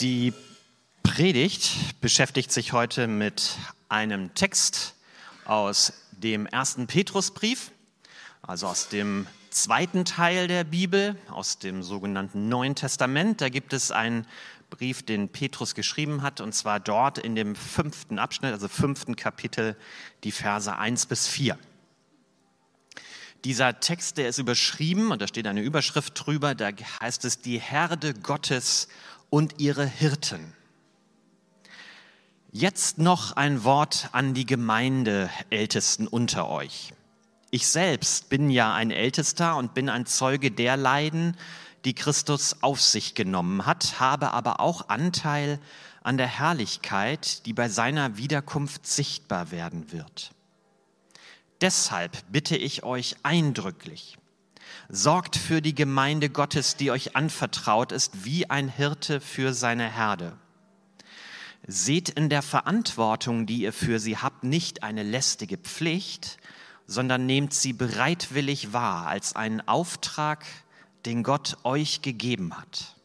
Die Predigt beschäftigt sich heute mit einem Text aus dem ersten Petrusbrief, also aus dem zweiten Teil der Bibel, aus dem sogenannten Neuen Testament. Da gibt es einen Brief, den Petrus geschrieben hat, und zwar dort in dem fünften Abschnitt, also fünften Kapitel, die Verse 1 bis 4. Dieser Text, der ist überschrieben und da steht eine Überschrift drüber, da heißt es die Herde Gottes und ihre Hirten. Jetzt noch ein Wort an die Gemeindeältesten unter euch. Ich selbst bin ja ein Ältester und bin ein Zeuge der Leiden, die Christus auf sich genommen hat, habe aber auch Anteil an der Herrlichkeit, die bei seiner Wiederkunft sichtbar werden wird. Deshalb bitte ich euch eindrücklich, sorgt für die Gemeinde Gottes, die euch anvertraut ist, wie ein Hirte für seine Herde. Seht in der Verantwortung, die ihr für sie habt, nicht eine lästige Pflicht, sondern nehmt sie bereitwillig wahr als einen Auftrag, den Gott euch gegeben hat.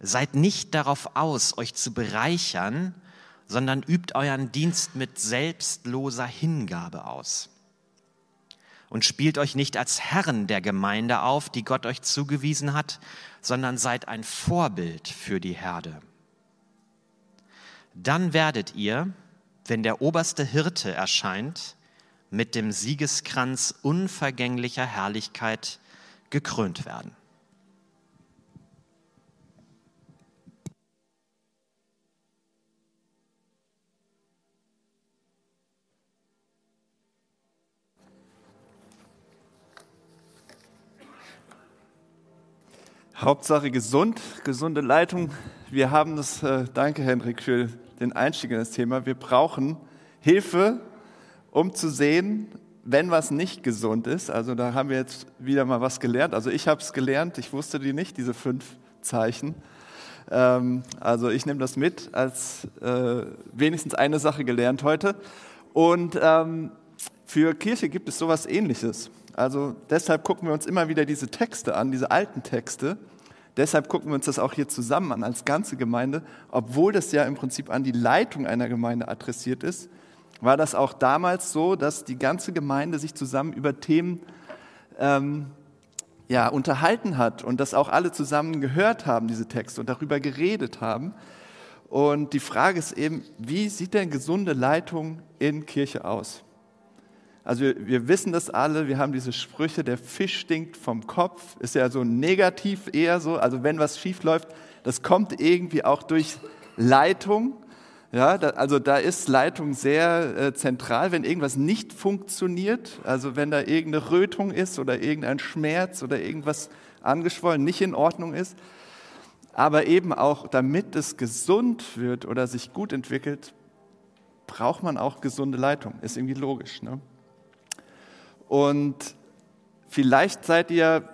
Seid nicht darauf aus, euch zu bereichern, sondern übt euren Dienst mit selbstloser Hingabe aus. Und spielt euch nicht als Herren der Gemeinde auf, die Gott euch zugewiesen hat, sondern seid ein Vorbild für die Herde. Dann werdet ihr, wenn der oberste Hirte erscheint, mit dem Siegeskranz unvergänglicher Herrlichkeit gekrönt werden. Hauptsache gesund, gesunde Leitung. Wir haben das, äh, danke Hendrik für den Einstieg in das Thema. Wir brauchen Hilfe, um zu sehen, wenn was nicht gesund ist. Also da haben wir jetzt wieder mal was gelernt. Also ich habe es gelernt, ich wusste die nicht, diese fünf Zeichen. Ähm, also ich nehme das mit als äh, wenigstens eine Sache gelernt heute. Und ähm, für Kirche gibt es sowas ähnliches. Also deshalb gucken wir uns immer wieder diese Texte an, diese alten Texte. Deshalb gucken wir uns das auch hier zusammen an als ganze Gemeinde, obwohl das ja im Prinzip an die Leitung einer Gemeinde adressiert ist. War das auch damals so, dass die ganze Gemeinde sich zusammen über Themen ähm, ja, unterhalten hat und dass auch alle zusammen gehört haben, diese Texte und darüber geredet haben. Und die Frage ist eben, wie sieht denn gesunde Leitung in Kirche aus? Also wir, wir, wissen das alle, wir haben diese Sprüche, der Fisch stinkt vom Kopf, ist ja so negativ eher so. Also wenn was schief läuft, das kommt irgendwie auch durch Leitung. Ja, da, also da ist Leitung sehr äh, zentral, wenn irgendwas nicht funktioniert, also wenn da irgendeine Rötung ist oder irgendein Schmerz oder irgendwas angeschwollen nicht in Ordnung ist. Aber eben auch, damit es gesund wird oder sich gut entwickelt, braucht man auch gesunde Leitung. Ist irgendwie logisch. Ne? Und vielleicht seid ihr,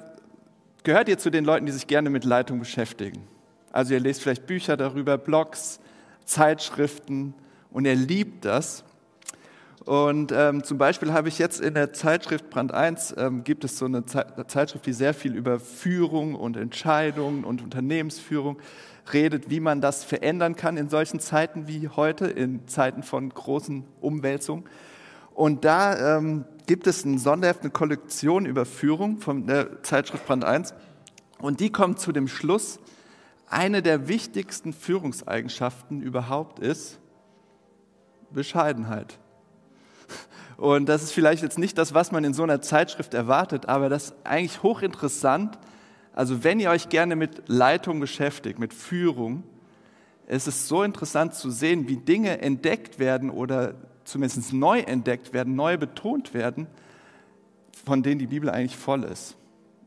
gehört ihr zu den Leuten, die sich gerne mit Leitung beschäftigen. Also ihr lest vielleicht Bücher darüber, Blogs, Zeitschriften und ihr liebt das. Und ähm, zum Beispiel habe ich jetzt in der Zeitschrift Brand 1, ähm, gibt es so eine Zeitschrift, die sehr viel über Führung und Entscheidungen und Unternehmensführung redet, wie man das verändern kann in solchen Zeiten wie heute, in Zeiten von großen Umwälzungen. Und da ähm, gibt es ein Sonderheft, eine Kollektion über Führung von der Zeitschrift Brand 1. Und die kommt zu dem Schluss, eine der wichtigsten Führungseigenschaften überhaupt ist Bescheidenheit. Und das ist vielleicht jetzt nicht das, was man in so einer Zeitschrift erwartet, aber das ist eigentlich hochinteressant. Also wenn ihr euch gerne mit Leitung beschäftigt, mit Führung, es ist so interessant zu sehen, wie Dinge entdeckt werden oder zumindest neu entdeckt werden, neu betont werden, von denen die Bibel eigentlich voll ist.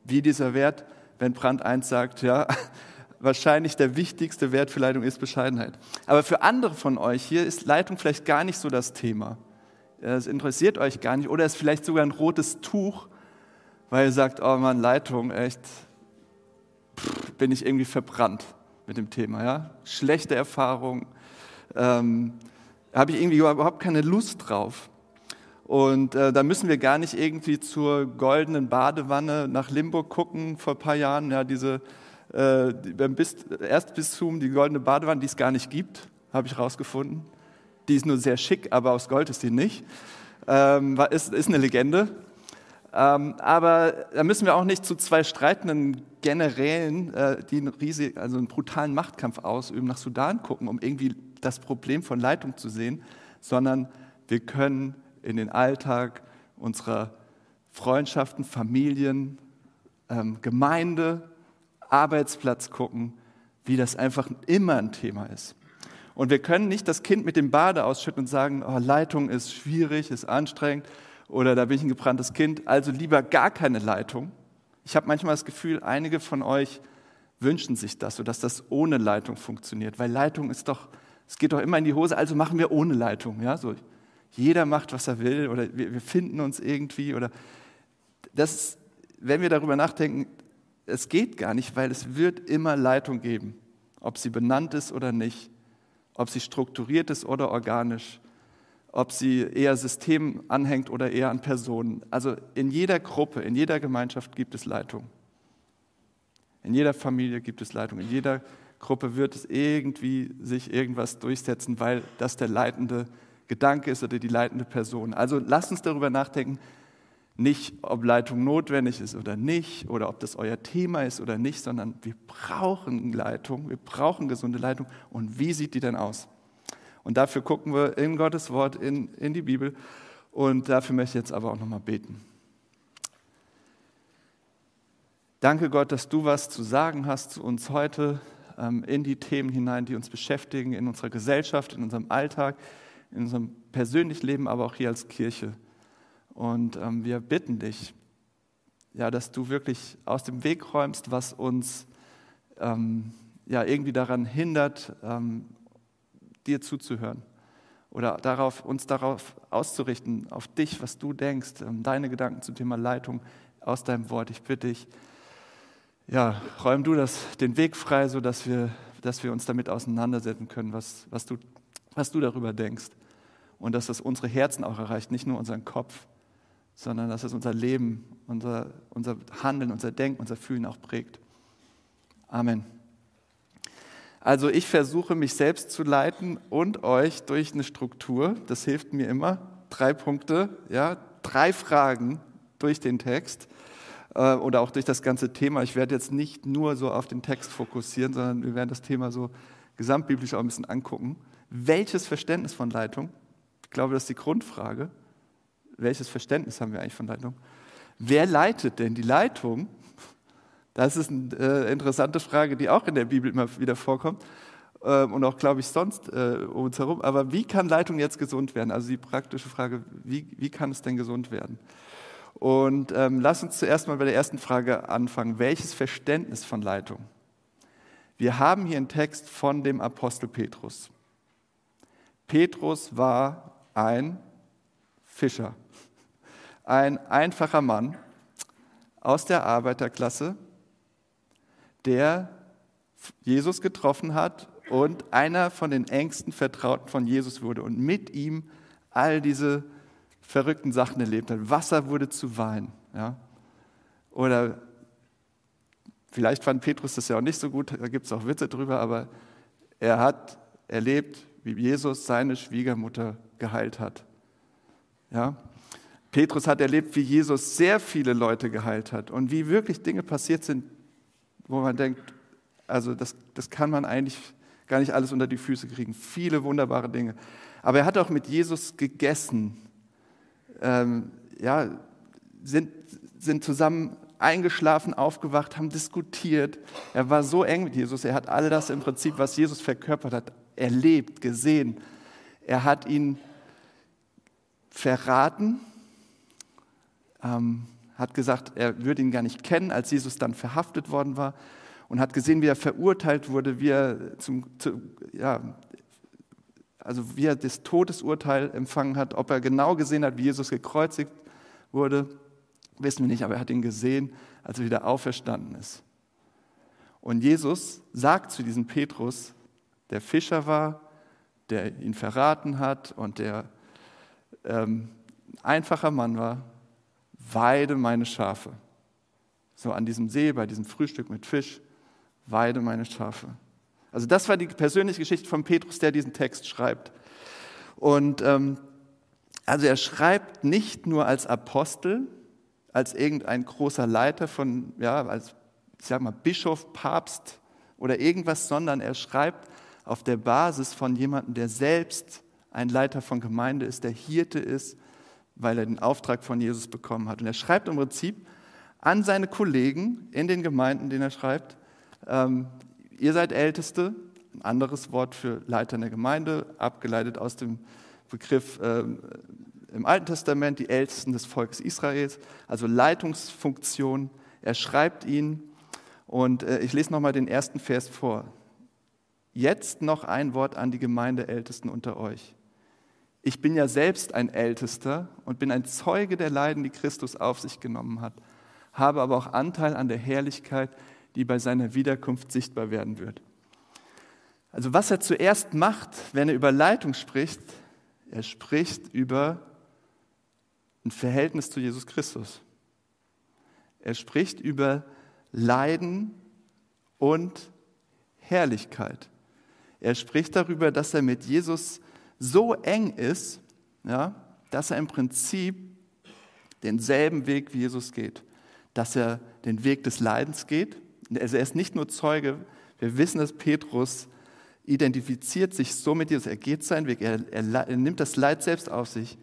Wie dieser Wert, wenn Brand 1 sagt, ja, wahrscheinlich der wichtigste Wert für Leitung ist Bescheidenheit. Aber für andere von euch hier ist Leitung vielleicht gar nicht so das Thema. Es interessiert euch gar nicht oder ist vielleicht sogar ein rotes Tuch, weil ihr sagt, oh Mann, Leitung, echt, pff, bin ich irgendwie verbrannt mit dem Thema. Ja? Schlechte Erfahrung, ähm, habe ich irgendwie überhaupt keine Lust drauf. Und äh, da müssen wir gar nicht irgendwie zur goldenen Badewanne nach Limburg gucken vor ein paar Jahren, ja, diese äh, beim Erstbistum die goldene Badewanne, die es gar nicht gibt, habe ich rausgefunden. Die ist nur sehr schick, aber aus Gold ist die nicht. Ähm, ist, ist eine Legende. Ähm, aber da müssen wir auch nicht zu zwei streitenden Generälen, äh, die einen, riesig, also einen brutalen Machtkampf ausüben, nach Sudan gucken, um irgendwie das Problem von Leitung zu sehen, sondern wir können in den Alltag unserer Freundschaften, Familien, ähm, Gemeinde, Arbeitsplatz gucken, wie das einfach immer ein Thema ist. Und wir können nicht das Kind mit dem Bade ausschütten und sagen, oh, Leitung ist schwierig, ist anstrengend oder da bin ich ein gebranntes Kind, also lieber gar keine Leitung. Ich habe manchmal das Gefühl, einige von euch wünschen sich das, so dass das ohne Leitung funktioniert, weil Leitung ist doch, es geht doch immer in die Hose, also machen wir ohne Leitung. Ja? So, jeder macht, was er will oder wir, wir finden uns irgendwie oder das, wenn wir darüber nachdenken, es geht gar nicht, weil es wird immer Leitung geben, ob sie benannt ist oder nicht ob sie strukturiert ist oder organisch, ob sie eher System anhängt oder eher an Personen. Also in jeder Gruppe, in jeder Gemeinschaft gibt es Leitung. In jeder Familie gibt es Leitung. In jeder Gruppe wird es irgendwie sich irgendwas durchsetzen, weil das der leitende Gedanke ist oder die leitende Person. Also lasst uns darüber nachdenken, nicht, ob Leitung notwendig ist oder nicht, oder ob das euer Thema ist oder nicht, sondern wir brauchen Leitung, wir brauchen gesunde Leitung. Und wie sieht die denn aus? Und dafür gucken wir in Gottes Wort, in, in die Bibel. Und dafür möchte ich jetzt aber auch nochmal beten. Danke Gott, dass du was zu sagen hast zu uns heute in die Themen hinein, die uns beschäftigen, in unserer Gesellschaft, in unserem Alltag, in unserem persönlichen Leben, aber auch hier als Kirche. Und ähm, wir bitten dich, ja, dass du wirklich aus dem Weg räumst, was uns ähm, ja, irgendwie daran hindert, ähm, dir zuzuhören oder darauf, uns darauf auszurichten, auf dich, was du denkst, ähm, deine Gedanken zum Thema Leitung aus deinem Wort. Ich bitte dich, ja, räum du das, den Weg frei, sodass wir, dass wir uns damit auseinandersetzen können, was, was, du, was du darüber denkst. Und dass das unsere Herzen auch erreicht, nicht nur unseren Kopf sondern dass es unser Leben, unser, unser Handeln, unser Denken, unser Fühlen auch prägt. Amen. Also ich versuche mich selbst zu leiten und euch durch eine Struktur. Das hilft mir immer. Drei Punkte, ja, drei Fragen durch den Text äh, oder auch durch das ganze Thema. Ich werde jetzt nicht nur so auf den Text fokussieren, sondern wir werden das Thema so gesamtbiblisch auch ein bisschen angucken. Welches Verständnis von Leitung? Ich glaube, das ist die Grundfrage welches Verständnis haben wir eigentlich von Leitung? Wer leitet denn die Leitung? Das ist eine äh, interessante Frage, die auch in der Bibel immer wieder vorkommt äh, und auch, glaube ich, sonst äh, um uns herum. Aber wie kann Leitung jetzt gesund werden? Also die praktische Frage, wie, wie kann es denn gesund werden? Und ähm, lass uns zuerst mal bei der ersten Frage anfangen. Welches Verständnis von Leitung? Wir haben hier einen Text von dem Apostel Petrus. Petrus war ein Fischer ein einfacher Mann aus der Arbeiterklasse, der Jesus getroffen hat und einer von den engsten Vertrauten von Jesus wurde und mit ihm all diese verrückten Sachen erlebt hat. Wasser wurde zu Wein. Ja? Oder vielleicht fand Petrus das ja auch nicht so gut, da gibt es auch Witze drüber, aber er hat erlebt, wie Jesus seine Schwiegermutter geheilt hat. Ja? Petrus hat erlebt, wie Jesus sehr viele Leute geheilt hat und wie wirklich Dinge passiert sind, wo man denkt, also das, das kann man eigentlich gar nicht alles unter die Füße kriegen. Viele wunderbare Dinge. Aber er hat auch mit Jesus gegessen, ähm, ja, sind, sind zusammen eingeschlafen, aufgewacht, haben diskutiert. Er war so eng mit Jesus. Er hat all das im Prinzip, was Jesus verkörpert hat, erlebt, gesehen. Er hat ihn verraten ähm, hat gesagt, er würde ihn gar nicht kennen, als Jesus dann verhaftet worden war und hat gesehen, wie er verurteilt wurde, wie er zum, zu, ja, also wie er das Todesurteil empfangen hat, ob er genau gesehen hat, wie Jesus gekreuzigt wurde, wissen wir nicht, aber er hat ihn gesehen, als er wieder auferstanden ist. Und Jesus sagt zu diesem Petrus, der Fischer war, der ihn verraten hat und der ähm, einfacher Mann war, weide meine Schafe. So an diesem See, bei diesem Frühstück mit Fisch, weide meine Schafe. Also das war die persönliche Geschichte von Petrus, der diesen Text schreibt. Und ähm, also er schreibt nicht nur als Apostel, als irgendein großer Leiter von, ja, als, ich sag mal, Bischof, Papst oder irgendwas, sondern er schreibt auf der Basis von jemandem, der selbst ein Leiter von Gemeinde ist, der Hirte ist, weil er den Auftrag von Jesus bekommen hat. Und er schreibt im Prinzip an seine Kollegen in den Gemeinden, denen er schreibt, ähm, ihr seid Älteste, ein anderes Wort für Leiter in der Gemeinde, abgeleitet aus dem Begriff ähm, im Alten Testament, die Ältesten des Volkes Israels, also Leitungsfunktion. Er schreibt ihnen und äh, ich lese nochmal den ersten Vers vor. Jetzt noch ein Wort an die Gemeindeältesten unter euch. Ich bin ja selbst ein Ältester und bin ein Zeuge der Leiden, die Christus auf sich genommen hat, habe aber auch Anteil an der Herrlichkeit, die bei seiner Wiederkunft sichtbar werden wird. Also was er zuerst macht, wenn er über Leitung spricht, er spricht über ein Verhältnis zu Jesus Christus. Er spricht über Leiden und Herrlichkeit. Er spricht darüber, dass er mit Jesus so eng ist, ja, dass er im Prinzip denselben Weg wie Jesus geht, dass er den Weg des Leidens geht. Also er ist nicht nur Zeuge, wir wissen, dass Petrus identifiziert sich so mit Jesus, er geht seinen Weg, er, er, er nimmt das Leid selbst auf sich,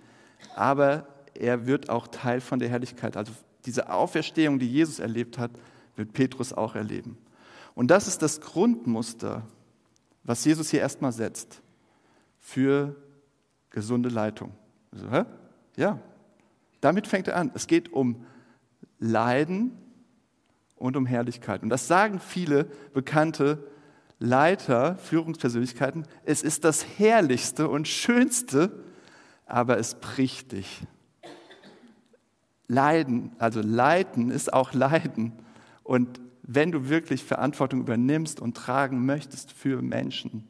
aber er wird auch Teil von der Herrlichkeit. Also diese Auferstehung, die Jesus erlebt hat, wird Petrus auch erleben. Und das ist das Grundmuster, was Jesus hier erstmal setzt für gesunde Leitung. Also? Ja, damit fängt er an. Es geht um Leiden und um Herrlichkeit. Und das sagen viele bekannte Leiter, Führungspersönlichkeiten. Es ist das Herrlichste und Schönste, aber es bricht dich. Leiden, also Leiden ist auch Leiden. Und wenn du wirklich Verantwortung übernimmst und tragen möchtest für Menschen,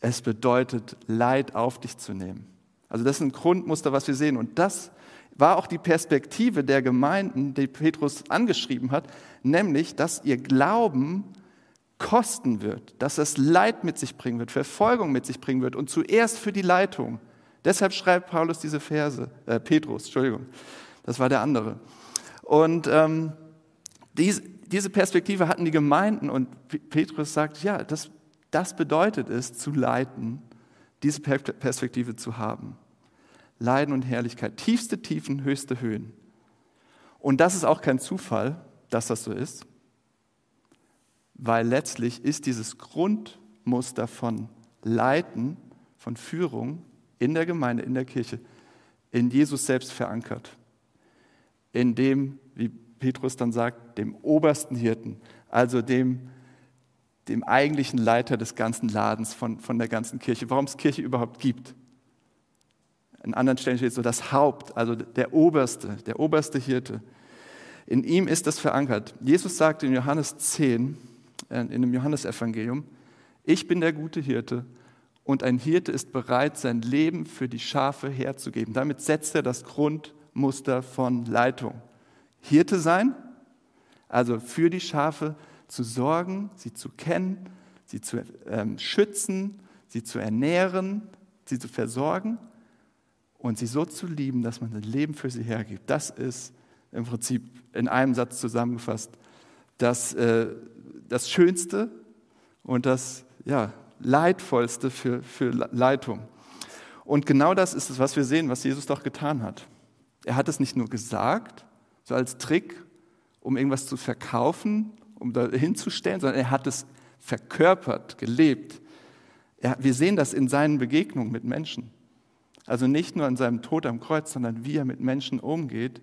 es bedeutet, Leid auf dich zu nehmen. Also das ist ein Grundmuster, was wir sehen. Und das war auch die Perspektive der Gemeinden, die Petrus angeschrieben hat, nämlich, dass ihr Glauben kosten wird, dass es Leid mit sich bringen wird, Verfolgung mit sich bringen wird und zuerst für die Leitung. Deshalb schreibt Paulus diese Verse, äh, Petrus, Entschuldigung, das war der andere. Und ähm, dies, diese Perspektive hatten die Gemeinden und Petrus sagt, ja, das, das bedeutet es, zu leiten, diese Perspektive zu haben. Leiden und Herrlichkeit, tiefste Tiefen, höchste Höhen. Und das ist auch kein Zufall, dass das so ist, weil letztlich ist dieses Grundmuster von Leiten, von Führung in der Gemeinde, in der Kirche, in Jesus selbst verankert. In dem, wie Petrus dann sagt, dem obersten Hirten, also dem, dem eigentlichen Leiter des ganzen Ladens von, von der ganzen Kirche, warum es Kirche überhaupt gibt. An anderen Stellen steht so das Haupt, also der oberste, der oberste Hirte. In ihm ist das verankert. Jesus sagt in Johannes 10, äh, in dem Johannesevangelium, ich bin der gute Hirte und ein Hirte ist bereit, sein Leben für die Schafe herzugeben. Damit setzt er das Grundmuster von Leitung. Hirte sein, also für die Schafe zu sorgen, sie zu kennen, sie zu ähm, schützen, sie zu ernähren, sie zu versorgen und sie so zu lieben, dass man sein Leben für sie hergibt. Das ist im Prinzip in einem Satz zusammengefasst das, äh, das Schönste und das ja, Leidvollste für, für Leitung. Und genau das ist es, was wir sehen, was Jesus doch getan hat. Er hat es nicht nur gesagt, so als Trick, um irgendwas zu verkaufen, um da hinzustellen, sondern er hat es verkörpert, gelebt. Er, wir sehen das in seinen Begegnungen mit Menschen. Also nicht nur in seinem Tod am Kreuz, sondern wie er mit Menschen umgeht,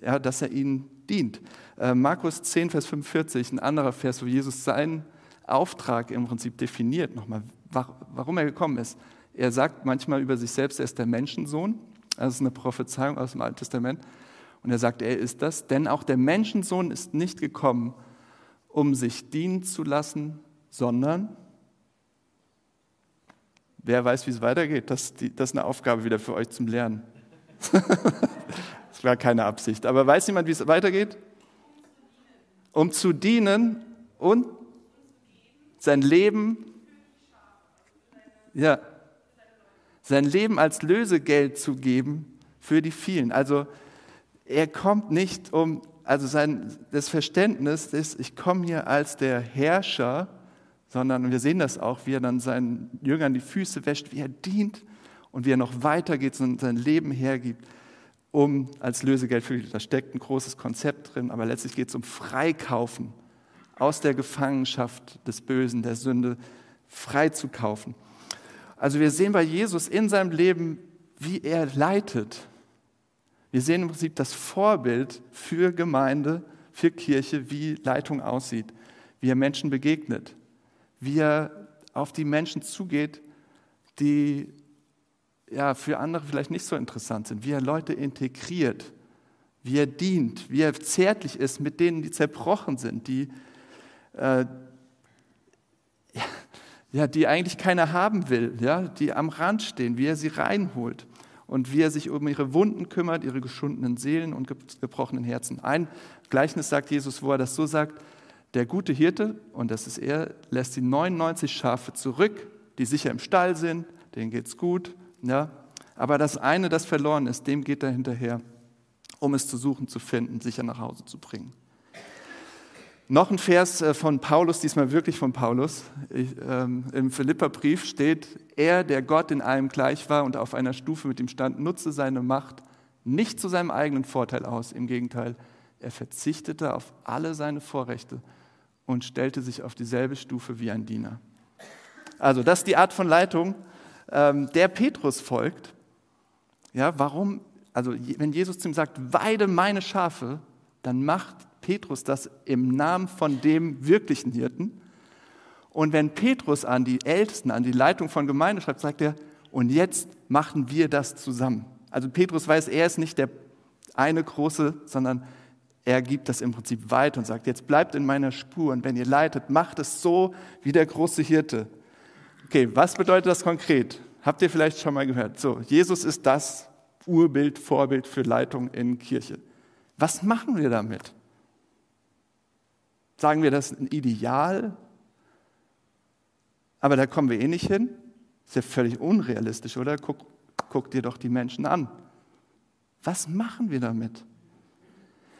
ja, dass er ihnen dient. Äh, Markus 10, Vers 45, ein anderer Vers, wo Jesus seinen Auftrag im Prinzip definiert, nochmal, warum er gekommen ist. Er sagt manchmal über sich selbst, er ist der Menschensohn. Das ist eine Prophezeiung aus dem Alten Testament. Und er sagt, er ist das, denn auch der Menschensohn ist nicht gekommen, um sich dienen zu lassen, sondern, wer weiß, wie es weitergeht, das, das ist eine Aufgabe wieder für euch zum Lernen. das war keine Absicht. Aber weiß jemand, wie es weitergeht? um zu dienen und sein Leben, ja, sein Leben als Lösegeld zu geben für die vielen. Also er kommt nicht um, also sein, das Verständnis ist, ich komme hier als der Herrscher, sondern wir sehen das auch, wie er dann seinen Jüngern die Füße wäscht, wie er dient und wie er noch weitergeht und sein Leben hergibt, um als Lösegeld für die, da steckt ein großes Konzept drin, aber letztlich geht es um Freikaufen aus der Gefangenschaft des Bösen, der Sünde, freizukaufen. Also wir sehen bei Jesus in seinem Leben, wie er leitet. Wir sehen im Prinzip das Vorbild für Gemeinde, für Kirche, wie Leitung aussieht, wie er Menschen begegnet, wie er auf die Menschen zugeht, die ja, für andere vielleicht nicht so interessant sind, wie er Leute integriert, wie er dient, wie er zärtlich ist mit denen, die zerbrochen sind, die, äh, ja, die eigentlich keiner haben will, ja, die am Rand stehen, wie er sie reinholt und wie er sich um ihre Wunden kümmert, ihre geschundenen Seelen und gebrochenen Herzen. Ein Gleichnis sagt Jesus, wo er das so sagt, der gute Hirte, und das ist er, lässt die 99 Schafe zurück, die sicher im Stall sind, denen geht's gut, ja, aber das eine, das verloren ist, dem geht er hinterher, um es zu suchen, zu finden, sicher nach Hause zu bringen. Noch ein Vers äh, von Paulus, diesmal wirklich von Paulus. Ich, ähm, Im Philipperbrief steht, er, der Gott in allem gleich war und auf einer Stufe mit ihm stand, nutzte seine Macht nicht zu seinem eigenen Vorteil aus. Im Gegenteil, er verzichtete auf alle seine Vorrechte und stellte sich auf dieselbe Stufe wie ein Diener. Also das ist die Art von Leitung, ähm, der Petrus folgt. Ja, warum? Also wenn Jesus zu ihm sagt, weide meine Schafe, dann macht Petrus das im Namen von dem wirklichen Hirten. Und wenn Petrus an die Ältesten, an die Leitung von Gemeinde schreibt, sagt er, und jetzt machen wir das zusammen. Also Petrus weiß, er ist nicht der eine große, sondern er gibt das im Prinzip weiter und sagt, jetzt bleibt in meiner Spur und wenn ihr leitet, macht es so wie der große Hirte. Okay, was bedeutet das konkret? Habt ihr vielleicht schon mal gehört? So, Jesus ist das Urbild, Vorbild für Leitung in Kirche. Was machen wir damit? Sagen wir, das ein Ideal, aber da kommen wir eh nicht hin? Ist ja völlig unrealistisch, oder? Guck, guck dir doch die Menschen an. Was machen wir damit?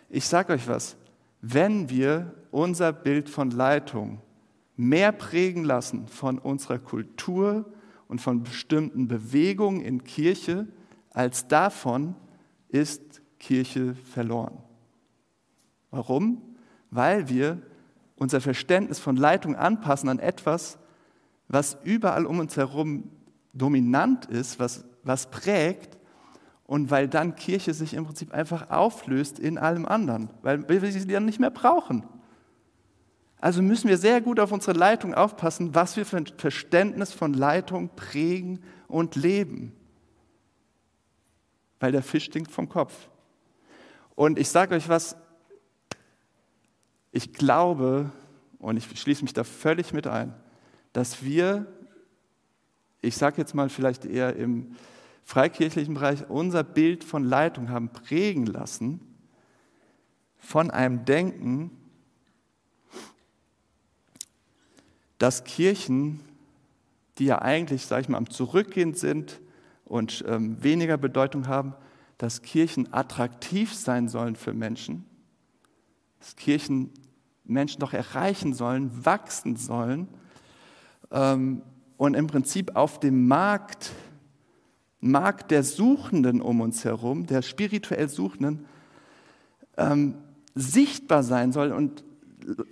Ich sage euch was, wenn wir unser Bild von Leitung mehr prägen lassen von unserer Kultur und von bestimmten Bewegungen in Kirche, als davon ist Kirche verloren. Warum? Weil wir unser Verständnis von Leitung anpassen an etwas, was überall um uns herum dominant ist, was, was prägt und weil dann Kirche sich im Prinzip einfach auflöst in allem anderen, weil wir sie dann nicht mehr brauchen. Also müssen wir sehr gut auf unsere Leitung aufpassen, was wir für ein Verständnis von Leitung prägen und leben. Weil der Fisch stinkt vom Kopf. Und ich sage euch was, ich glaube, und ich schließe mich da völlig mit ein, dass wir, ich sage jetzt mal vielleicht eher im freikirchlichen Bereich, unser Bild von Leitung haben prägen lassen von einem Denken, dass Kirchen, die ja eigentlich, sage ich mal, am Zurückgehen sind und ähm, weniger Bedeutung haben, dass Kirchen attraktiv sein sollen für Menschen, dass Kirchen Menschen doch erreichen sollen, wachsen sollen ähm, und im Prinzip auf dem Markt, Markt der Suchenden um uns herum, der spirituell Suchenden, ähm, sichtbar sein soll und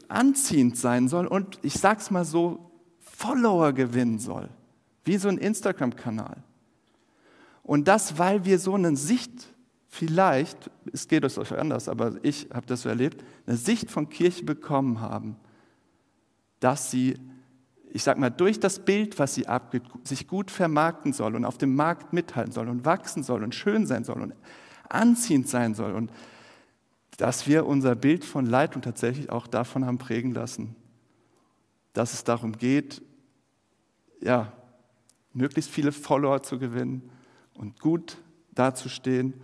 anziehend sein soll und ich sag's mal so, Follower gewinnen soll, wie so ein Instagram-Kanal. Und das, weil wir so eine Sicht vielleicht, es geht euch anders, aber ich habe das so erlebt, eine Sicht von Kirche bekommen haben, dass sie, ich sag mal, durch das Bild, was sie abgibt, sich gut vermarkten soll und auf dem Markt mithalten soll und wachsen soll und schön sein soll und anziehend sein soll und dass wir unser Bild von Leitung tatsächlich auch davon haben prägen lassen, dass es darum geht, ja, möglichst viele Follower zu gewinnen und gut dazustehen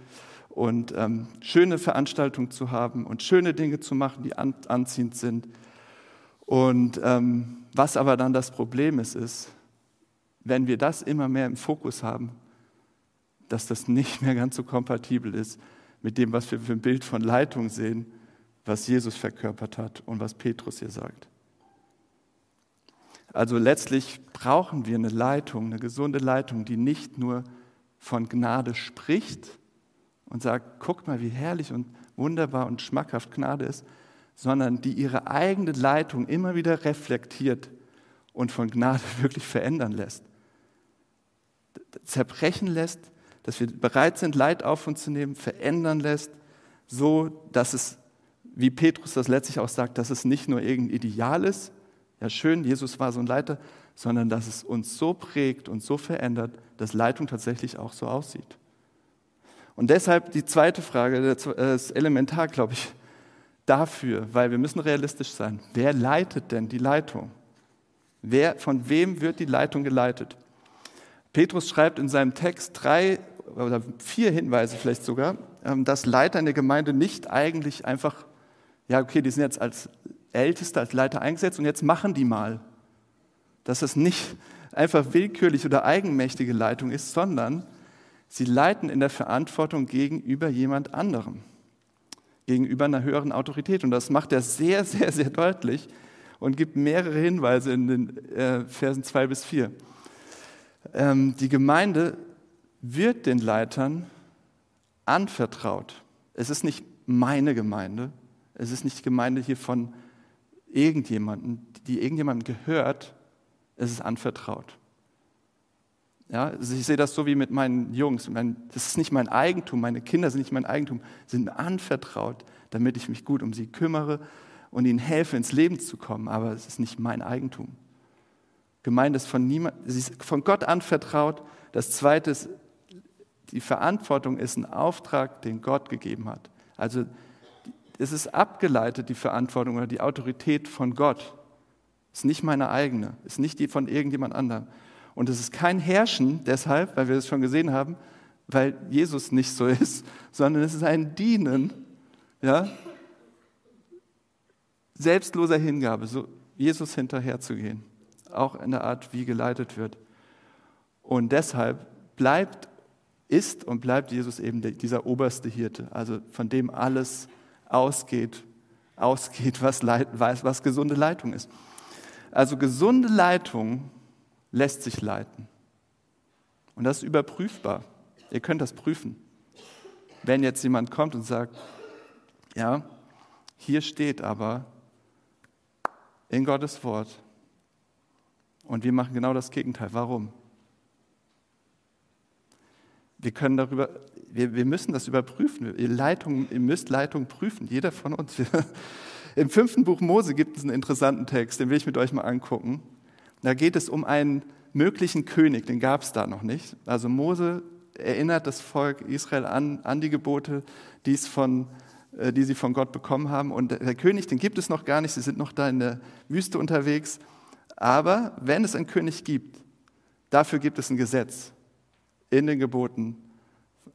und ähm, schöne Veranstaltungen zu haben und schöne Dinge zu machen, die an, anziehend sind. Und ähm, was aber dann das Problem ist, ist, wenn wir das immer mehr im Fokus haben, dass das nicht mehr ganz so kompatibel ist mit dem, was wir für ein Bild von Leitung sehen, was Jesus verkörpert hat und was Petrus hier sagt. Also letztlich brauchen wir eine Leitung, eine gesunde Leitung, die nicht nur von Gnade spricht und sagt, guck mal, wie herrlich und wunderbar und schmackhaft Gnade ist, sondern die ihre eigene Leitung immer wieder reflektiert und von Gnade wirklich verändern lässt. Zerbrechen lässt, dass wir bereit sind, Leid auf uns zu nehmen, verändern lässt, so dass es, wie Petrus das letztlich auch sagt, dass es nicht nur irgendein Ideal ist, ja schön, Jesus war so ein Leiter, sondern dass es uns so prägt und so verändert, dass Leitung tatsächlich auch so aussieht. Und deshalb die zweite Frage, das ist elementar, glaube ich, dafür, weil wir müssen realistisch sein. Wer leitet denn die Leitung? Wer, von wem wird die Leitung geleitet? Petrus schreibt in seinem Text drei oder vier Hinweise vielleicht sogar, ähm, dass Leiter in der Gemeinde nicht eigentlich einfach, ja okay, die sind jetzt als Älteste, als Leiter eingesetzt und jetzt machen die mal. Dass es nicht einfach willkürlich oder eigenmächtige Leitung ist, sondern sie leiten in der Verantwortung gegenüber jemand anderem, gegenüber einer höheren Autorität. Und das macht er sehr, sehr, sehr deutlich und gibt mehrere Hinweise in den äh, Versen 2 bis 4. Ähm, die Gemeinde wird den Leitern anvertraut. Es ist nicht meine Gemeinde, es ist nicht die Gemeinde hier von irgendjemanden, die irgendjemandem gehört, ist es anvertraut. Ja, also ich sehe das so wie mit meinen Jungs. Das ist nicht mein Eigentum, meine Kinder sind nicht mein Eigentum, sind mir anvertraut, damit ich mich gut um sie kümmere und ihnen helfe, ins Leben zu kommen. Aber es ist nicht mein Eigentum. Gemeinde ist von, niemand, sie ist von Gott anvertraut. Das Zweite ist, die Verantwortung ist ein Auftrag, den Gott gegeben hat. Also es ist abgeleitet, die Verantwortung oder die Autorität von Gott. Es ist nicht meine eigene, es ist nicht die von irgendjemand anderem. Und es ist kein Herrschen deshalb, weil wir es schon gesehen haben, weil Jesus nicht so ist, sondern es ist ein Dienen, ja, selbstloser Hingabe, so Jesus hinterherzugehen, auch in der Art, wie geleitet wird. Und deshalb bleibt, ist und bleibt Jesus eben dieser oberste Hirte, also von dem alles ausgeht, ausgeht was, was gesunde Leitung ist. Also gesunde Leitung lässt sich leiten. Und das ist überprüfbar. Ihr könnt das prüfen. Wenn jetzt jemand kommt und sagt, ja, hier steht aber in Gottes Wort und wir machen genau das Gegenteil. Warum? Wir können darüber, wir, wir müssen das überprüfen. Leitung, ihr müsst Leitung prüfen, jeder von uns. Im fünften Buch Mose gibt es einen interessanten Text, den will ich mit euch mal angucken. Da geht es um einen möglichen König, den gab es da noch nicht. Also Mose erinnert das Volk Israel an, an die Gebote, die, von, äh, die sie von Gott bekommen haben. Und der König, den gibt es noch gar nicht, sie sind noch da in der Wüste unterwegs. Aber wenn es einen König gibt, dafür gibt es ein Gesetz in den Geboten.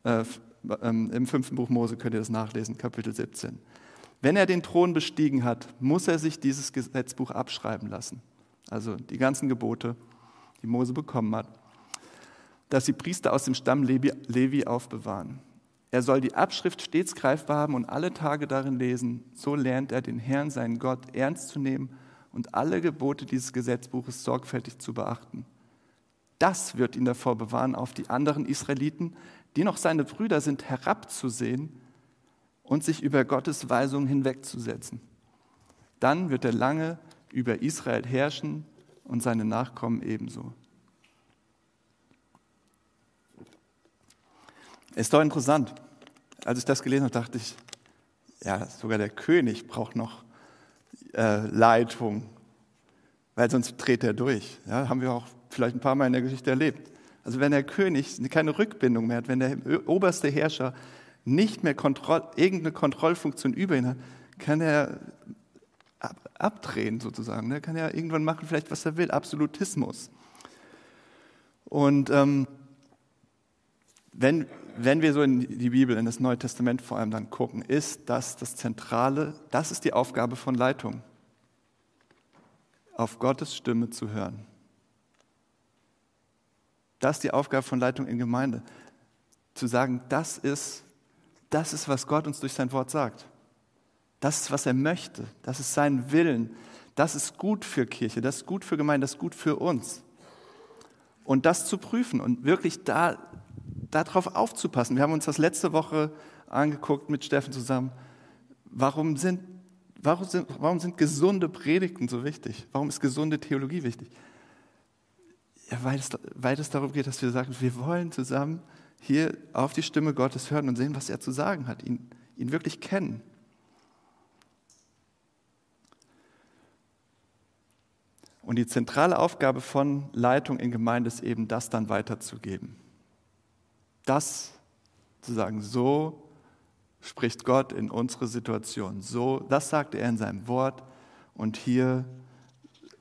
Äh, ähm, Im fünften Buch Mose könnt ihr das nachlesen, Kapitel 17. Wenn er den Thron bestiegen hat, muss er sich dieses Gesetzbuch abschreiben lassen. Also die ganzen Gebote, die Mose bekommen hat, dass die Priester aus dem Stamm Levi, Levi aufbewahren. Er soll die Abschrift stets greifbar haben und alle Tage darin lesen. So lernt er den Herrn, seinen Gott, ernst zu nehmen und alle Gebote dieses Gesetzbuches sorgfältig zu beachten. Das wird ihn davor bewahren, auf die anderen Israeliten, die noch seine Brüder sind, herabzusehen und sich über Gottes Weisungen hinwegzusetzen. Dann wird er lange über Israel herrschen und seine Nachkommen ebenso. Ist doch interessant. Als ich das gelesen habe, dachte ich, ja, sogar der König braucht noch äh, Leitung, weil sonst dreht er durch. Ja, haben wir auch vielleicht ein paar Mal in der Geschichte erlebt. Also wenn der König keine Rückbindung mehr hat, wenn der oberste Herrscher nicht mehr Kontroll, irgendeine Kontrollfunktion über ihn hat, kann er abdrehen sozusagen. Er kann ja irgendwann machen, vielleicht was er will, Absolutismus. Und ähm, wenn, wenn wir so in die Bibel, in das Neue Testament vor allem dann gucken, ist das das Zentrale, das ist die Aufgabe von Leitung, auf Gottes Stimme zu hören. Das ist die Aufgabe von Leitung in Gemeinde, zu sagen, das ist, das ist, was Gott uns durch sein Wort sagt. Das ist, was er möchte. Das ist sein Willen. Das ist gut für Kirche, das ist gut für Gemeinde, das ist gut für uns. Und das zu prüfen und wirklich da, darauf aufzupassen. Wir haben uns das letzte Woche angeguckt mit Steffen zusammen. Warum sind, warum sind, warum sind gesunde Predigten so wichtig? Warum ist gesunde Theologie wichtig? Ja, weil, es, weil es darum geht, dass wir sagen, wir wollen zusammen hier auf die Stimme Gottes hören und sehen, was er zu sagen hat, ihn, ihn wirklich kennen. Und die zentrale Aufgabe von Leitung in Gemeinde ist eben, das dann weiterzugeben. Das zu sagen, so spricht Gott in unsere Situation. So, das sagt er in seinem Wort. Und hier,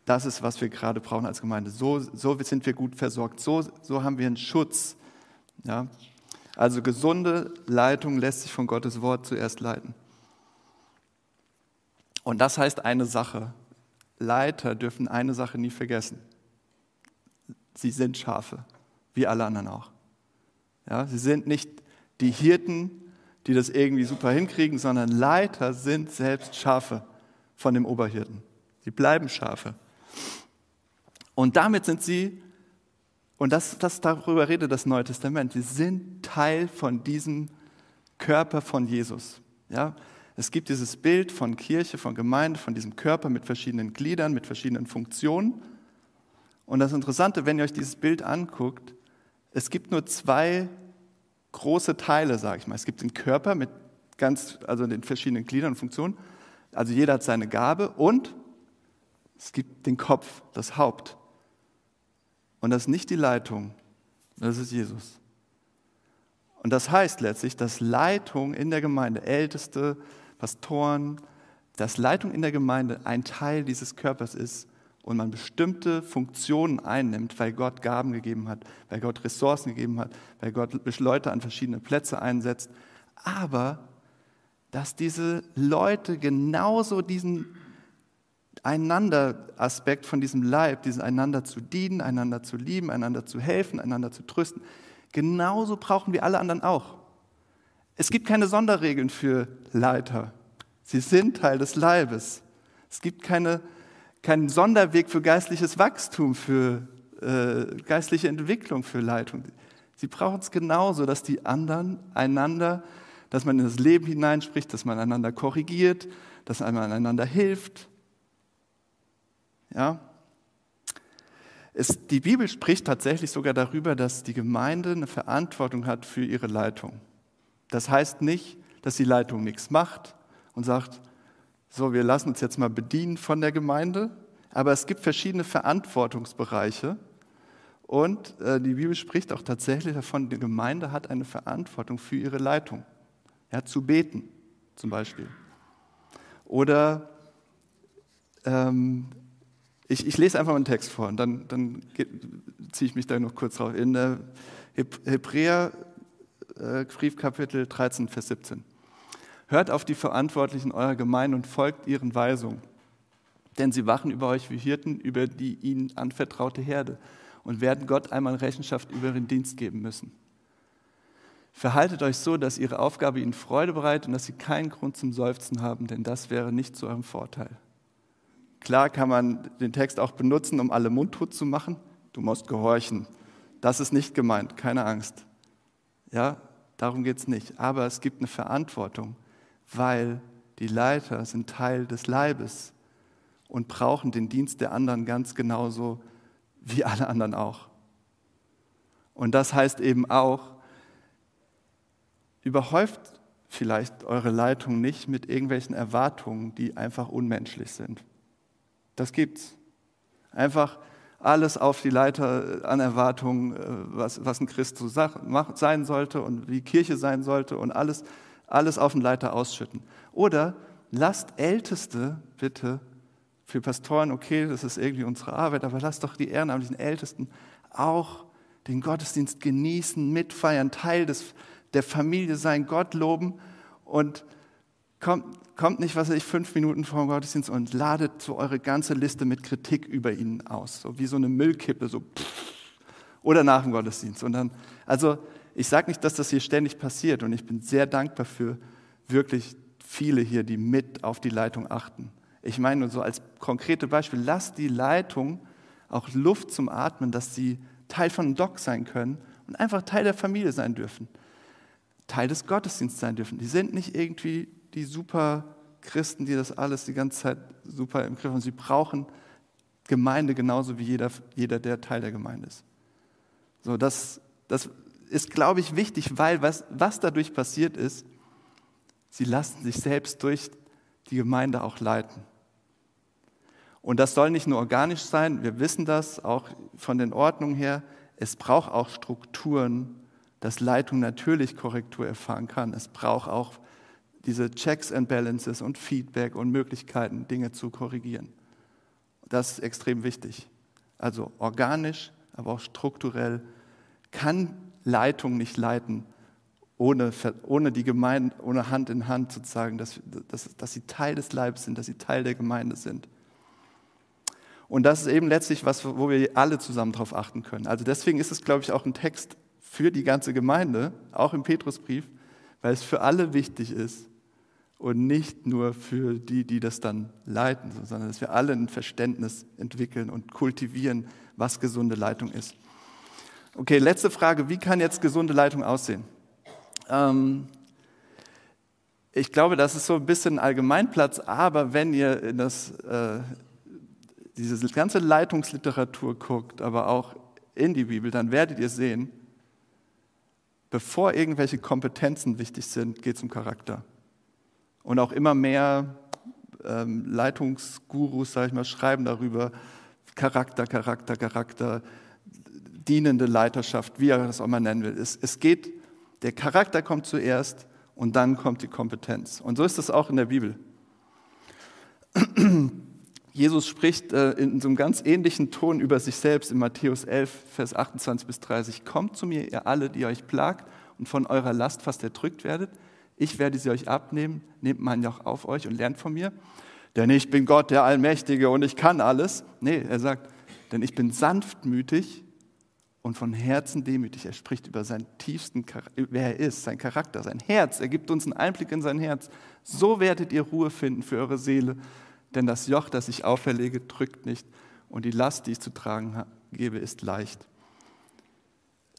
das ist, was wir gerade brauchen als Gemeinde. So, so sind wir gut versorgt. So, so haben wir einen Schutz. Ja? Also gesunde Leitung lässt sich von Gottes Wort zuerst leiten. Und das heißt eine Sache, Leiter dürfen eine Sache nie vergessen. Sie sind Schafe, wie alle anderen auch. Ja, sie sind nicht die Hirten, die das irgendwie super hinkriegen, sondern Leiter sind selbst Schafe von dem Oberhirten. Sie bleiben Schafe. Und damit sind sie, und das, das darüber redet das Neue Testament, sie sind Teil von diesem Körper von Jesus. Ja, es gibt dieses Bild von Kirche, von Gemeinde, von diesem Körper mit verschiedenen Gliedern, mit verschiedenen Funktionen. Und das Interessante, wenn ihr euch dieses Bild anguckt, es gibt nur zwei große Teile, sage ich mal. Es gibt den Körper mit ganz, also den verschiedenen Gliedern und Funktionen. Also jeder hat seine Gabe und es gibt den Kopf, das Haupt. Und das ist nicht die Leitung, das ist Jesus. Und das heißt letztlich, dass Leitung in der Gemeinde, Älteste, Pastoren, dass Leitung in der Gemeinde ein Teil dieses Körpers ist und man bestimmte Funktionen einnimmt, weil Gott Gaben gegeben hat, weil Gott Ressourcen gegeben hat, weil Gott Leute an verschiedene Plätze einsetzt. Aber dass diese Leute genauso diesen Einander-Aspekt von diesem Leib, diesen einander zu dienen, einander zu lieben, einander zu helfen, einander zu trösten, genauso brauchen wir alle anderen auch. Es gibt keine Sonderregeln für Leiter. Sie sind Teil des Leibes. Es gibt keine, keinen Sonderweg für geistliches Wachstum, für äh, geistliche Entwicklung, für Leitung. Sie brauchen es genauso, dass die anderen einander, dass man in das Leben hineinspricht, dass man einander korrigiert, dass man einander hilft. Ja? Es, die Bibel spricht tatsächlich sogar darüber, dass die Gemeinde eine Verantwortung hat für ihre Leitung. Das heißt nicht, dass die Leitung nichts macht und sagt, so, wir lassen uns jetzt mal bedienen von der Gemeinde, aber es gibt verschiedene Verantwortungsbereiche und äh, die Bibel spricht auch tatsächlich davon, die Gemeinde hat eine Verantwortung für ihre Leitung. Ja, zu beten zum Beispiel. Oder ähm, ich, ich, lese einfach einen Text vor und dann, dann ziehe ich mich da noch kurz drauf. In äh, Hebräer äh, Briefkapitel 13, Vers 17. Hört auf die Verantwortlichen eurer Gemeinde und folgt ihren Weisungen. Denn sie wachen über euch wie Hirten über die ihnen anvertraute Herde und werden Gott einmal Rechenschaft über ihren Dienst geben müssen. Verhaltet euch so, dass ihre Aufgabe ihnen Freude bereitet und dass sie keinen Grund zum Seufzen haben, denn das wäre nicht zu eurem Vorteil. Klar kann man den Text auch benutzen, um alle mundtot zu machen. Du musst gehorchen. Das ist nicht gemeint, keine Angst. Ja, darum geht es nicht. Aber es gibt eine Verantwortung, weil die Leiter sind Teil des Leibes und brauchen den Dienst der anderen ganz genauso wie alle anderen auch. Und das heißt eben auch, überhäuft vielleicht eure Leitung nicht mit irgendwelchen Erwartungen, die einfach unmenschlich sind. Das gibt's. Einfach alles auf die Leiter an Erwartungen, äh, was, was ein Christ so sein sollte und wie Kirche sein sollte und alles, alles auf den Leiter ausschütten. Oder lasst Älteste bitte, für Pastoren, okay, das ist irgendwie unsere Arbeit, aber lasst doch die ehrenamtlichen Ältesten auch den Gottesdienst genießen, mitfeiern, Teil des, der Familie sein, Gott loben und kommt, kommt nicht, was weiß ich, fünf Minuten vor dem Gottesdienst und ladet so eure ganze Liste mit Kritik über ihn aus, so wie so eine Müllkippe, so oder nach dem Gottesdienst. Und dann, also ich sage nicht, dass das hier ständig passiert und ich bin sehr dankbar für wirklich viele hier, die mit auf die Leitung achten. Ich meine nur so als konkrete Beispiel, lasst die Leitung auch Luft zum Atmen, dass sie Teil von einem Doc sein können und einfach Teil der Familie sein dürfen. Teil des Gottesdienstes sein dürfen. Die sind nicht irgendwie die super Christen, die das alles die ganze Zeit super im Griff haben. Sie brauchen Gemeinde genauso wie jeder, jeder der Teil der Gemeinde ist. So, das, das ist, glaube ich, wichtig, weil was, was dadurch passiert ist, sie lassen sich selbst durch die Gemeinde auch leiten. Und das soll nicht nur organisch sein, wir wissen das auch von den Ordnungen her, es braucht auch Strukturen, dass Leitung natürlich Korrektur erfahren kann. Es braucht auch diese Checks and Balances und Feedback und Möglichkeiten, Dinge zu korrigieren. Das ist extrem wichtig. Also organisch, aber auch strukturell kann Leitung nicht leiten, ohne, ohne die Gemeinde, ohne Hand in Hand sozusagen, dass, dass, dass sie Teil des Leibes sind, dass sie Teil der Gemeinde sind. Und das ist eben letztlich was, wo wir alle zusammen darauf achten können. Also deswegen ist es, glaube ich, auch ein Text für die ganze Gemeinde, auch im Petrusbrief, weil es für alle wichtig ist und nicht nur für die, die das dann leiten, sondern dass wir alle ein Verständnis entwickeln und kultivieren, was gesunde Leitung ist. Okay, letzte Frage. Wie kann jetzt gesunde Leitung aussehen? Ähm, ich glaube, das ist so ein bisschen ein Allgemeinplatz, aber wenn ihr in das, äh, diese ganze Leitungsliteratur guckt, aber auch in die Bibel, dann werdet ihr sehen, bevor irgendwelche Kompetenzen wichtig sind, geht es um Charakter. Und auch immer mehr ähm, Leitungsgurus, sage ich mal, schreiben darüber, Charakter, Charakter, Charakter, dienende Leiterschaft, wie er das auch mal nennen will. Es, es geht, der Charakter kommt zuerst und dann kommt die Kompetenz. Und so ist es auch in der Bibel. Jesus spricht äh, in so einem ganz ähnlichen Ton über sich selbst in Matthäus 11, Vers 28 bis 30. Kommt zu mir, ihr alle, die euch plagt und von eurer Last fast erdrückt werdet. Ich werde sie euch abnehmen. Nehmt mein Joch auf euch und lernt von mir. Denn ich bin Gott, der Allmächtige und ich kann alles. Nee, er sagt, denn ich bin sanftmütig und von Herzen demütig. Er spricht über seinen tiefsten, wer er ist, sein Charakter, sein Herz. Er gibt uns einen Einblick in sein Herz. So werdet ihr Ruhe finden für eure Seele denn das Joch, das ich auferlege, drückt nicht und die Last, die ich zu tragen gebe, ist leicht.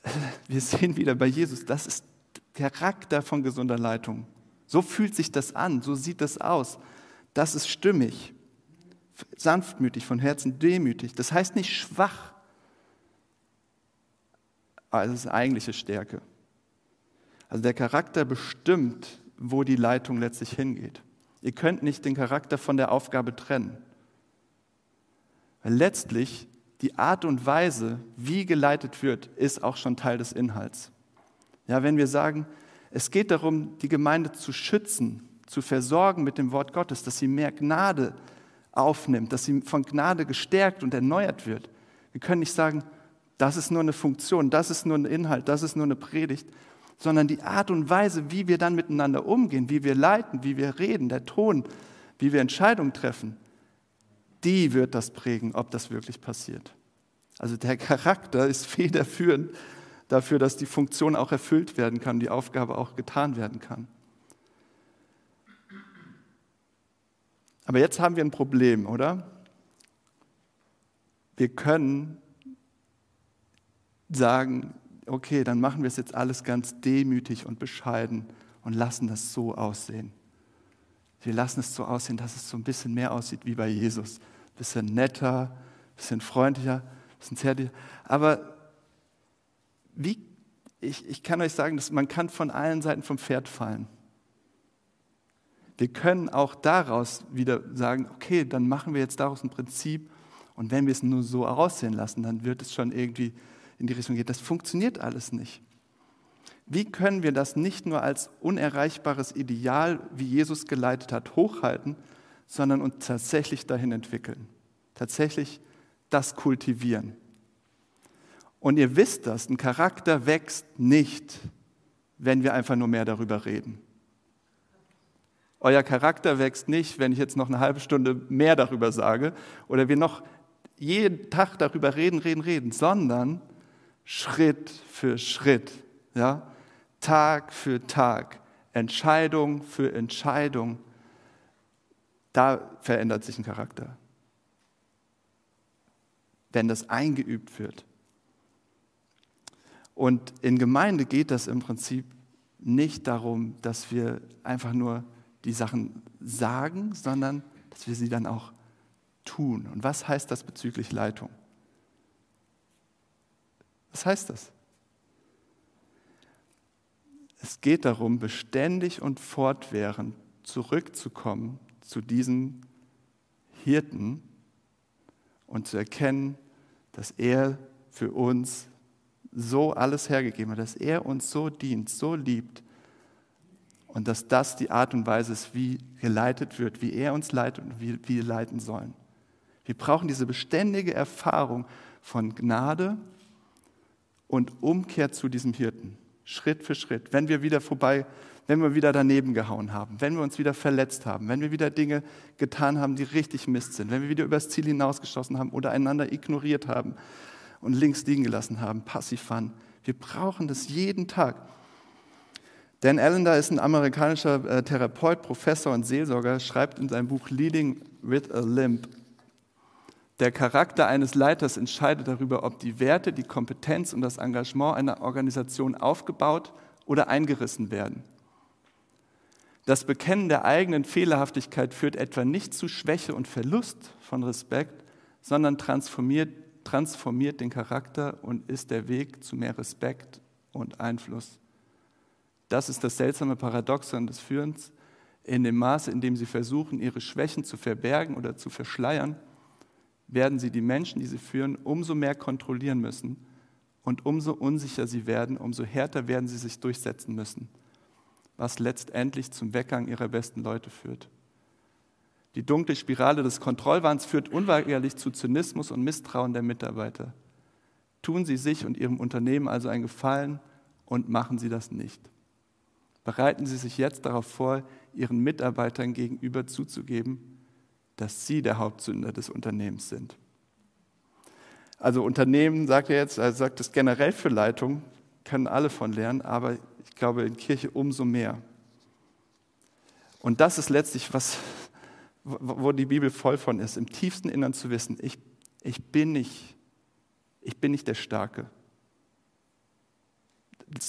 Wir sehen wieder bei Jesus, das ist Charakter von gesunder Leitung. So fühlt sich das an, so sieht das aus. Das ist stimmig, sanftmütig, von Herzen demütig. Das heißt nicht schwach, aber es ist eigentliche Stärke. Also der Charakter bestimmt, wo die Leitung letztlich hingeht. Ihr könnt nicht den Charakter von der Aufgabe trennen. Weil letztlich die Art und Weise, wie geleitet wird, ist auch schon Teil des Inhalts. Ja, wenn wir sagen, es geht darum, die Gemeinde zu schützen, zu versorgen mit dem Wort Gottes, dass sie mehr Gnade aufnimmt, dass sie von Gnade gestärkt und erneuert wird. Wir können nicht sagen, das ist nur eine Funktion, das ist nur ein Inhalt, das ist nur eine Predigt, sondern die Art und Weise, wie wir dann miteinander umgehen, wie wir leiten, wie wir reden, der Ton, wie wir Entscheidungen treffen, die wird das prägen, ob das wirklich passiert. Also der Charakter ist federführend dafür, dass die Funktion auch erfüllt werden kann, die Aufgabe auch getan werden kann. Aber jetzt haben wir ein Problem, oder? Wir können sagen, okay, dann machen wir es jetzt alles ganz demütig und bescheiden und lassen das so aussehen. Wir lassen es so aussehen, dass es so ein bisschen mehr aussieht wie bei Jesus. Ein bisschen netter, ein bisschen freundlicher, ein bisschen zärtlicher. Aber wie, ich, ich kann euch sagen, dass man kann von allen Seiten vom Pferd fallen. Wir können auch daraus wieder sagen, okay, dann machen wir jetzt daraus ein Prinzip und wenn wir es nur so aussehen lassen, dann wird es schon irgendwie in die Richtung geht. Das funktioniert alles nicht. Wie können wir das nicht nur als unerreichbares Ideal, wie Jesus geleitet hat, hochhalten, sondern uns tatsächlich dahin entwickeln? Tatsächlich das kultivieren. Und ihr wisst das, ein Charakter wächst nicht, wenn wir einfach nur mehr darüber reden. Euer Charakter wächst nicht, wenn ich jetzt noch eine halbe Stunde mehr darüber sage oder wir noch jeden Tag darüber reden, reden, reden, sondern Schritt für Schritt, ja? Tag für Tag, Entscheidung für Entscheidung. Da verändert sich ein Charakter. Wenn das eingeübt wird. Und in Gemeinde geht das im Prinzip nicht darum, dass wir einfach nur die Sachen sagen, sondern dass wir sie dann auch tun. Und was heißt das bezüglich Leitung? Was heißt das? Es geht darum, beständig und fortwährend zurückzukommen zu diesem Hirten und zu erkennen, dass er für uns so alles hergegeben hat, dass er uns so dient, so liebt und dass das die Art und Weise ist, wie geleitet wird, wie er uns leitet und wie wir leiten sollen. Wir brauchen diese beständige Erfahrung von Gnade und Umkehr zu diesem Hirten, Schritt für Schritt. Wenn wir wieder vorbei, wenn wir wieder daneben gehauen haben, wenn wir uns wieder verletzt haben, wenn wir wieder Dinge getan haben, die richtig Mist sind, wenn wir wieder übers Ziel hinausgeschossen haben oder einander ignoriert haben, und links liegen gelassen haben, passiv waren. Wir brauchen das jeden Tag. Dan Allender ist ein amerikanischer äh, Therapeut, Professor und Seelsorger, schreibt in seinem Buch Leading with a Limp, der Charakter eines Leiters entscheidet darüber, ob die Werte, die Kompetenz und das Engagement einer Organisation aufgebaut oder eingerissen werden. Das Bekennen der eigenen Fehlerhaftigkeit führt etwa nicht zu Schwäche und Verlust von Respekt, sondern transformiert transformiert den Charakter und ist der Weg zu mehr Respekt und Einfluss. Das ist das seltsame Paradoxon des Führens. In dem Maße, in dem sie versuchen, ihre Schwächen zu verbergen oder zu verschleiern, werden sie die Menschen, die sie führen, umso mehr kontrollieren müssen. Und umso unsicher sie werden, umso härter werden sie sich durchsetzen müssen, was letztendlich zum Weggang ihrer besten Leute führt. Die dunkle Spirale des Kontrollwahns führt unweigerlich zu Zynismus und Misstrauen der Mitarbeiter. Tun Sie sich und Ihrem Unternehmen also einen Gefallen und machen Sie das nicht. Bereiten Sie sich jetzt darauf vor, Ihren Mitarbeitern gegenüber zuzugeben, dass Sie der Hauptsünder des Unternehmens sind. Also Unternehmen, sagt er jetzt, er sagt es generell für Leitung, können alle von lernen, aber ich glaube in Kirche umso mehr. Und das ist letztlich, was wo die Bibel voll von ist, im tiefsten Innern zu wissen, ich, ich, bin, nicht, ich bin nicht der Starke.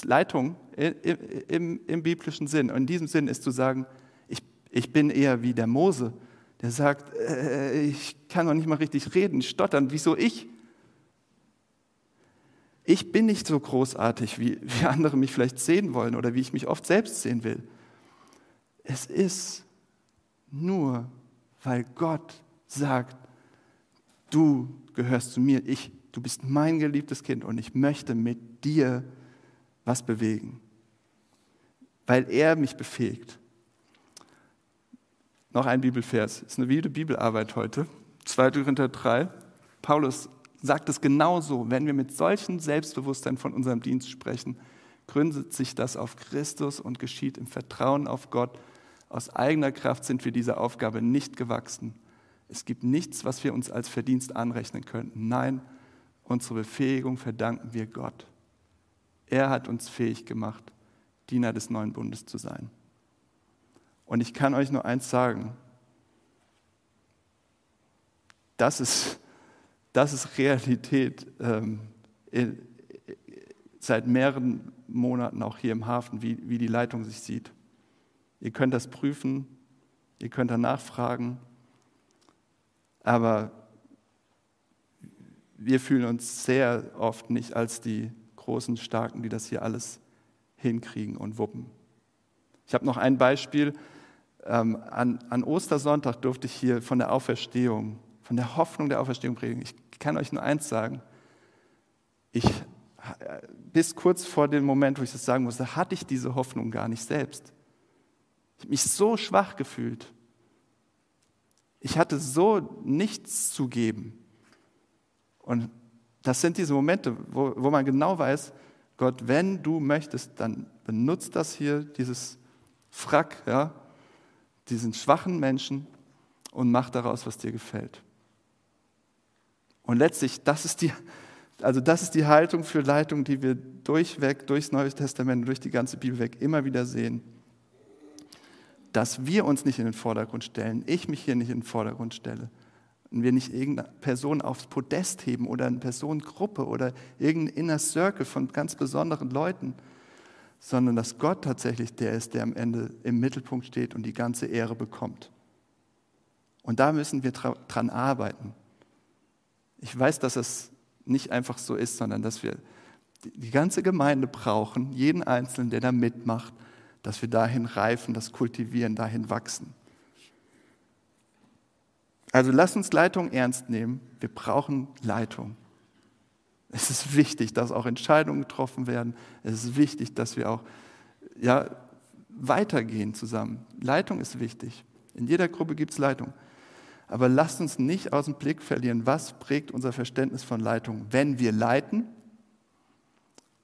Leitung im, im, biblischen Sinn, in diesem Sinn ist zu sagen, ich, ich bin eher wie der Mose, der sagt, äh, ich kann noch nicht mal richtig reden, stottern, wieso ich? Ich bin nicht so großartig, wie, wie andere mich vielleicht sehen wollen oder wie ich mich oft selbst sehen will. Es ist nur weil Gott sagt, du gehörst zu mir, ich, du bist mein geliebtes Kind und ich möchte mit dir was bewegen, weil er mich befähigt. Noch ein Bibelvers, ist eine wilde Bibelarbeit heute, 2. Korinther 3. Paulus sagt es genauso, wenn wir mit solchem Selbstbewusstsein von unserem Dienst sprechen, gründet sich das auf Christus und geschieht im Vertrauen auf Gott aus eigener Kraft sind wir dieser Aufgabe nicht gewachsen. Es gibt nichts, was wir uns als Verdienst anrechnen könnten. Nein, unsere Befähigung verdanken wir Gott. Er hat uns fähig gemacht, Diener des neuen Bundes zu sein. Und ich kann euch nur eins sagen, das ist, das ist Realität ähm, in, seit mehreren Monaten auch hier im Hafen, wie, wie die Leitung sich sieht. Ihr könnt das prüfen, ihr könnt danach fragen, aber wir fühlen uns sehr oft nicht als die großen Starken, die das hier alles hinkriegen und wuppen. Ich habe noch ein Beispiel. Ähm, an, an, Ostersonntag durfte ich hier von der Auferstehung, von der Hoffnung der Auferstehung predigen. Ich kann euch nur eins sagen. Ich, bis kurz vor dem Moment, wo ich das sagen musste, hatte ich diese Hoffnung gar nicht selbst. Ich habe mich so schwach gefühlt. Ich hatte so nichts zu geben. Und Das sind diese Momente, wo, wo man genau weiß, Gott, wenn du möchtest, dann benutzt das hier, dieses Frack, ja, diesen schwachen Menschen und mach daraus, was dir gefällt. Und letztlich, das ist die, also das ist die Haltung für Leitung, die wir durchweg, durchs Neue Testament, durch die ganze Bibel weg immer wieder sehen. Dass wir uns nicht in den Vordergrund stellen, ich mich hier nicht in den Vordergrund stelle, und wir nicht irgendeine Person aufs Podest heben oder eine Personengruppe oder irgendein Inner Circle von ganz besonderen Leuten, sondern dass Gott tatsächlich der ist, der am Ende im Mittelpunkt steht und die ganze Ehre bekommt. Und da müssen wir dran arbeiten. Ich weiß, dass es nicht einfach so ist, sondern dass wir die ganze Gemeinde brauchen, jeden Einzelnen, der da mitmacht, dass wir dahin reifen, das kultivieren, dahin wachsen. Also lass uns Leitung ernst nehmen. Wir brauchen Leitung. Es ist wichtig, dass auch Entscheidungen getroffen werden. Es ist wichtig, dass wir auch ja, weitergehen zusammen. Leitung ist wichtig. In jeder Gruppe gibt es Leitung. Aber lasst uns nicht aus dem Blick verlieren, was prägt unser Verständnis von Leitung, wenn wir leiten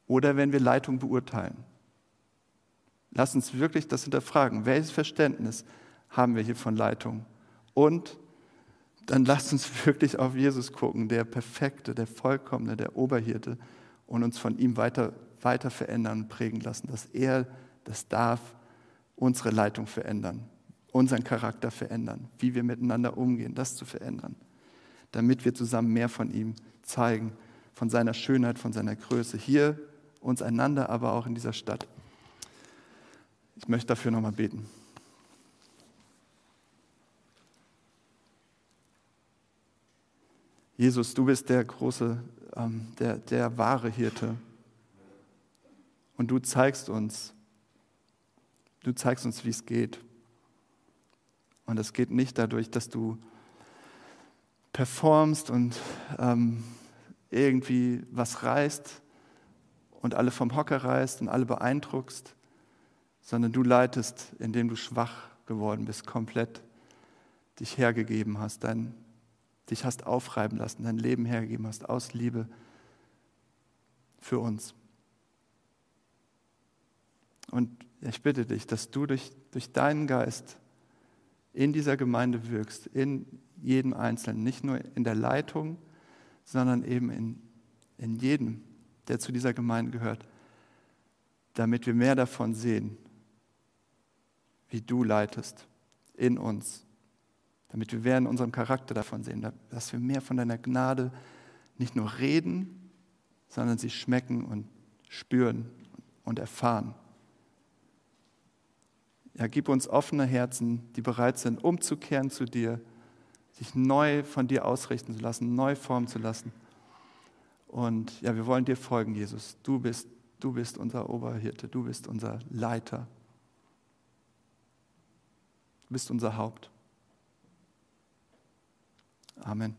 oder wenn wir Leitung beurteilen. Lasst uns wirklich das hinterfragen. Welches Verständnis haben wir hier von Leitung? Und dann lasst uns wirklich auf Jesus gucken, der Perfekte, der Vollkommene, der Oberhirte und uns von ihm weiter, weiter verändern und prägen lassen, dass er das darf, unsere Leitung verändern, unseren Charakter verändern, wie wir miteinander umgehen, das zu verändern, damit wir zusammen mehr von ihm zeigen, von seiner Schönheit, von seiner Größe, hier uns einander, aber auch in dieser Stadt. Ich möchte dafür nochmal beten. Jesus, du bist der große, ähm, der, der wahre Hirte. Und du zeigst uns, du zeigst uns, wie es geht. Und es geht nicht dadurch, dass du performst und ähm, irgendwie was reißt und alle vom Hocker reißt und alle beeindruckst, sondern du leitest, indem du schwach geworden bist, komplett dich hergegeben hast, dein, dich hast aufreiben lassen, dein Leben hergegeben hast aus Liebe für uns. Und ich bitte dich, dass du durch, durch deinen Geist in dieser Gemeinde wirkst, in jedem Einzelnen, nicht nur in der Leitung, sondern eben in, in jedem, der zu dieser Gemeinde gehört, damit wir mehr davon sehen, wie du leitest in uns damit wir mehr in unserem Charakter davon sehen, dass wir mehr von deiner Gnade nicht nur reden, sondern sie schmecken und spüren und erfahren. Ja, gib uns offene Herzen, die bereit sind, umzukehren zu dir, sich neu von dir ausrichten zu lassen, neu formen zu lassen. Und ja, wir wollen dir folgen, Jesus. Du bist, du bist unser Oberhirte, du bist unser Leiter. Du bist unser Haupt. Amen.